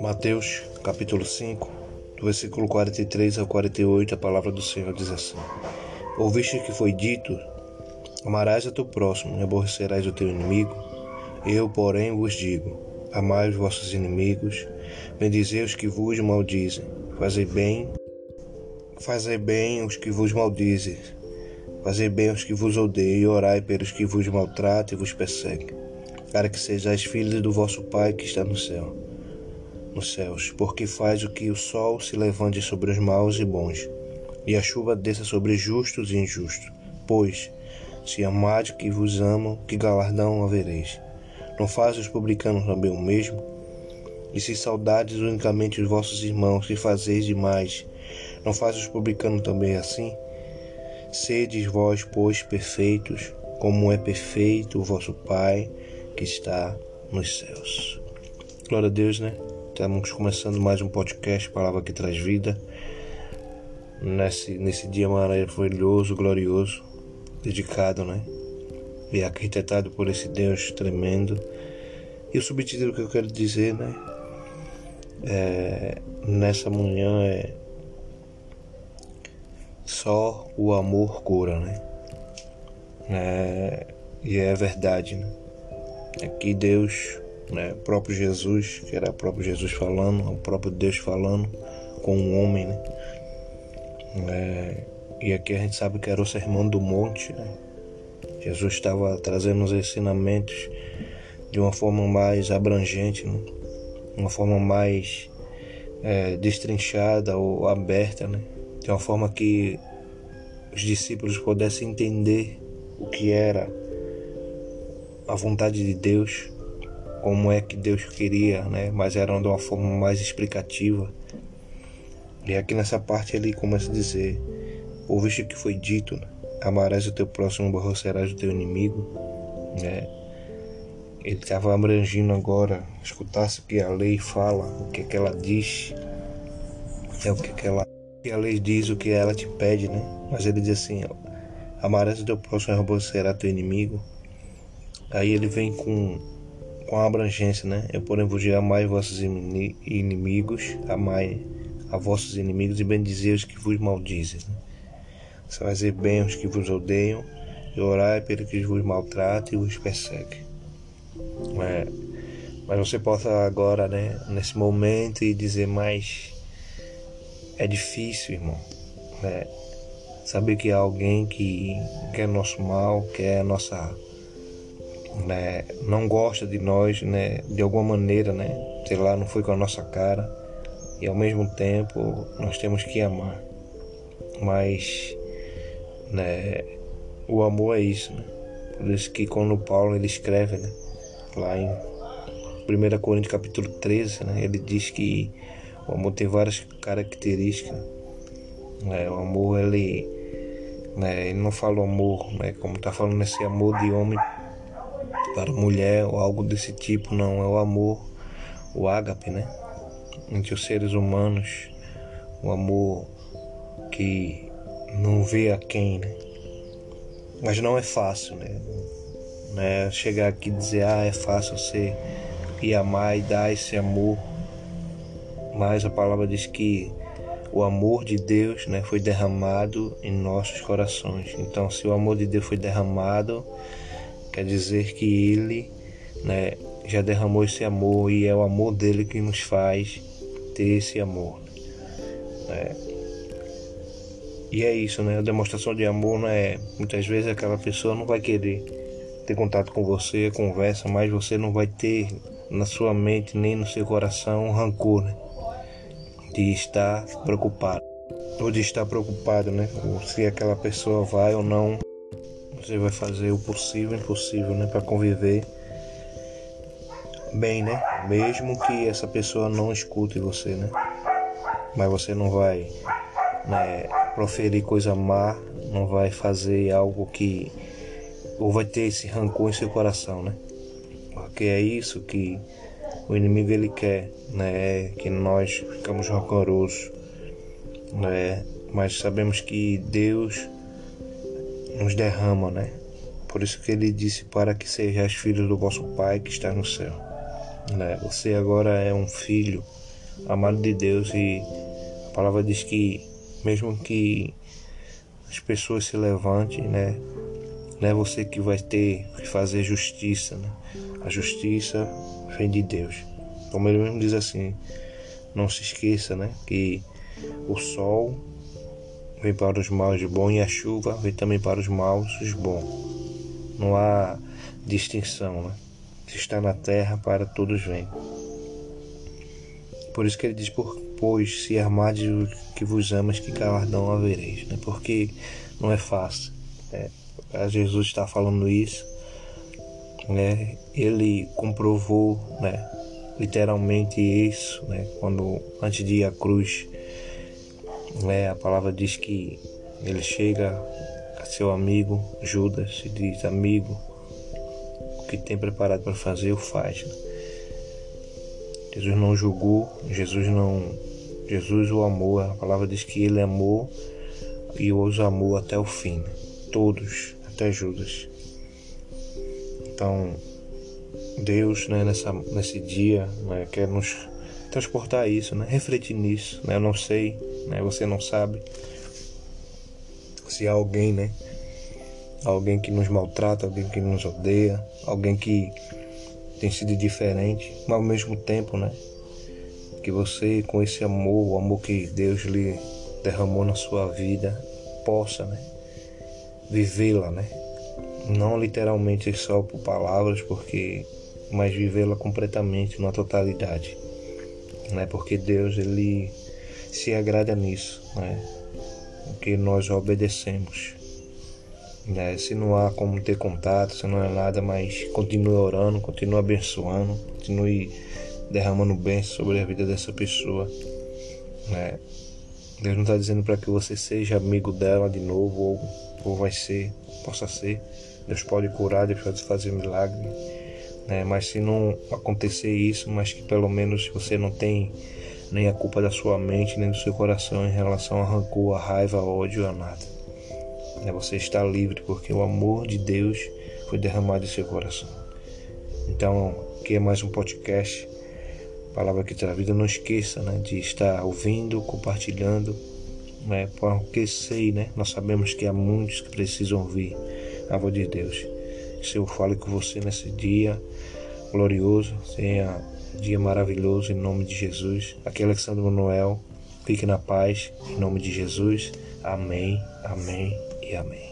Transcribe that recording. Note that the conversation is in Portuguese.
Mateus capítulo 5, do versículo 43 ao 48, a palavra do Senhor diz assim: Ouviste que foi dito: Amarás a teu próximo e aborrecerás o teu inimigo? Eu, porém, vos digo: Amai os vossos inimigos, bendizei os que vos maldizem, fazei bem, fazei bem os que vos maldizem, fazei bem os que vos odeiam e orai pelos que vos maltratam e vos perseguem, para que sejais filhos do vosso Pai que está no céu nos céus, porque faz o que o sol se levante sobre os maus e bons, e a chuva desça sobre justos e injustos. Pois, se amade que vos amam, que galardão havereis? Não faz os publicanos também o mesmo? E se saudades unicamente os vossos irmãos, que fazeis demais, não faz os publicanos também assim? Sedes vós, pois, perfeitos, como é perfeito o vosso Pai que está nos céus. Glória a Deus, né? Estamos começando mais um podcast, Palavra que Traz Vida. Nesse, nesse dia maravilhoso, glorioso, dedicado, né? E arquitetado por esse Deus tremendo. E o subtítulo que eu quero dizer, né? É, nessa manhã é Só o amor cura, né? É, e é verdade, né? Aqui Deus né? O próprio Jesus, que era o próprio Jesus falando, o próprio Deus falando com um homem, né? É, e aqui a gente sabe que era o sermão do monte, né? Jesus estava trazendo os ensinamentos de uma forma mais abrangente, né? uma forma mais é, destrinchada ou aberta, né? De uma forma que os discípulos pudessem entender o que era a vontade de Deus como é que Deus queria, né? Mas era de uma forma mais explicativa. E aqui nessa parte ele começa a dizer: Ouviste o que foi dito, né? amarás o teu próximo, aborrecerás o teu inimigo, né? Ele estava abrangindo agora, escutasse o que a lei fala, o que, que ela diz, é o que, que ela que a lei diz, o que ela te pede, né? Mas ele diz assim: amarás o teu próximo, aborrecerás o teu inimigo. Aí ele vem com com a abrangência, né? Eu, porém, vos amai vossos inimigos, amai a vossos inimigos e bendizei os que vos maldizem. Né? Fazer bem aos que vos odeiam e orai pelos que vos maltratam e vos perseguem. É, mas você possa agora, né, nesse momento, e dizer mais é difícil, irmão. Né? Saber que há alguém que quer nosso mal, quer nossa né, não gosta de nós, né, de alguma maneira, né, sei lá, não foi com a nossa cara. E ao mesmo tempo nós temos que amar. Mas, né, o amor é isso, né? Por isso que quando Paulo ele escreve, né, lá em 1 Coríntios capítulo 13, né, ele diz que o amor tem várias características. Né, o amor ele, né, ele não fala amor, né, como está falando esse amor de homem para mulher ou algo desse tipo, não. É o amor, o ágape, né? Entre os seres humanos, o amor que não vê a quem, né? Mas não é fácil, né? né? Chegar aqui e dizer, ah, é fácil você ir amar e dar esse amor. Mas a palavra diz que o amor de Deus né, foi derramado em nossos corações. Então, se o amor de Deus foi derramado, Quer dizer que Ele né, já derramou esse amor e é o amor dele que nos faz ter esse amor. Né? E é isso, né? A demonstração de amor não é. Muitas vezes aquela pessoa não vai querer ter contato com você, conversa, mas você não vai ter na sua mente nem no seu coração um rancor, né? De estar preocupado. Ou de estar preocupado, né? Se aquela pessoa vai ou não você vai fazer o possível e impossível, né, para conviver bem, né? Mesmo que essa pessoa não escute você, né? Mas você não vai né, proferir coisa má, não vai fazer algo que ou vai ter esse rancor em seu coração, né? Porque é isso que o inimigo ele quer, né? Que nós ficamos rancorosos, né? Mas sabemos que Deus nos derrama, né? Por isso que ele disse para que sejais filhos do vosso Pai que está no céu. Né? Você agora é um filho amado de Deus e a palavra diz que mesmo que as pessoas se levantem, né? Não é você que vai ter que fazer justiça, né? A justiça vem de Deus. Como ele mesmo diz assim, não se esqueça, né? Que o sol vem para os maus de bom e a chuva vem também para os maus os bons. Não há distinção, né? Se está na terra, para todos vem. Por isso que ele diz, por, pois se armades que vos amas, que galardão havereis, né? Porque não é fácil. Né? Jesus está falando isso, né? Ele comprovou, né? Literalmente isso, né? Quando antes de ir à cruz, né? A palavra diz que ele chega a seu amigo Judas e diz: Amigo, o que tem preparado para fazer, o faz. Né? Jesus não julgou, Jesus não. Jesus o amou, a palavra diz que ele amou e os amou até o fim. Todos, até Judas. Então, Deus, né, nessa, nesse dia, né, quer nos transportar isso, né, refletir nisso. Né, eu não sei, né, você não sabe se há alguém, né, alguém que nos maltrata, alguém que nos odeia, alguém que tem sido diferente, mas ao mesmo tempo, né? Que você, com esse amor, o amor que Deus lhe derramou na sua vida, possa, né? Vivê-la, né? Não literalmente só por palavras, porque mas vivê-la completamente, na totalidade, né? Porque Deus ele se agrada nisso, né? Porque nós obedecemos. Né? Se não há como ter contato, se não é nada, mas continue orando, continue abençoando, continue derramando bênçãos sobre a vida dessa pessoa. Né? Deus não está dizendo para que você seja amigo dela de novo, ou, ou vai ser, possa ser. Deus pode curar, Deus pode fazer milagre. Né? Mas se não acontecer isso, mas que pelo menos você não tem nem a culpa da sua mente, nem do seu coração em relação a rancor, a raiva, a ódio, a nada. Né? Você está livre porque o amor de Deus foi derramado em seu coração. Então, aqui é mais um podcast. Palavra que traz vida. Não esqueça né, de estar ouvindo, compartilhando. Né, porque sei, né, nós sabemos que há muitos que precisam ouvir a voz de Deus. Que eu fale com você nesse dia glorioso, tenha um dia maravilhoso em nome de Jesus. Aqui é Alexandre Manuel. Fique na paz em nome de Jesus. Amém, amém e amém.